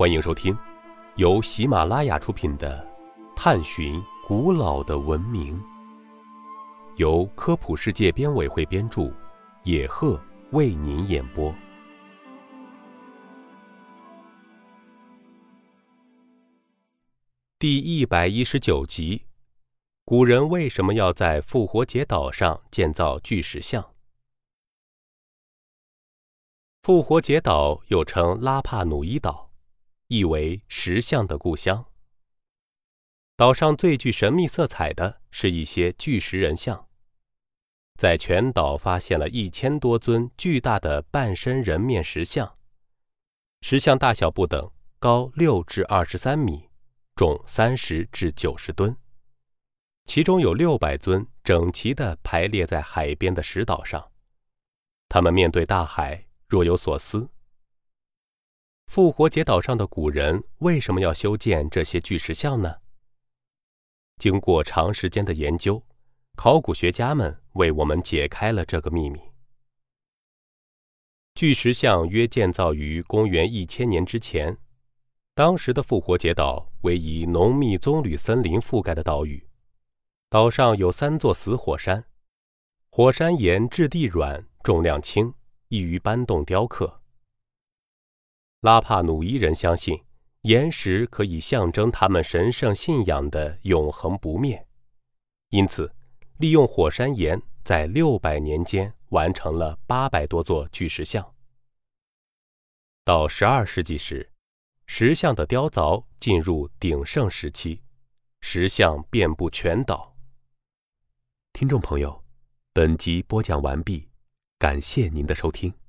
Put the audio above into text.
欢迎收听由喜马拉雅出品的《探寻古老的文明》，由科普世界编委会编著，野鹤为您演播。第一百一十九集：古人为什么要在复活节岛上建造巨石像？复活节岛又称拉帕努伊岛，意为石像的故乡。岛上最具神秘色彩的是一些巨石人像，在全岛发现了一千多尊巨大的半身人面石像，石像大小不等，高六至二十三米，重三十至九十吨，其中有六百尊整齐地排列在海边的石岛上，他们面对大海。若有所思，复活节岛上的古人为什么要修建这些巨石像呢？经过长时间的研究，考古学家们为我们解开了这个秘密。巨石像约建造于公元一千年之前，当时的复活节岛为以浓密棕榈森林覆盖的岛屿，岛上有三座死火山，火山岩质地软，重量轻。易于搬动雕刻。拉帕努伊人相信，岩石可以象征他们神圣信仰的永恒不灭，因此，利用火山岩在六百年间完成了八百多座巨石像。到十二世纪时，石像的雕凿进入鼎盛时期，石像遍布全岛。听众朋友，本集播讲完毕。感谢您的收听。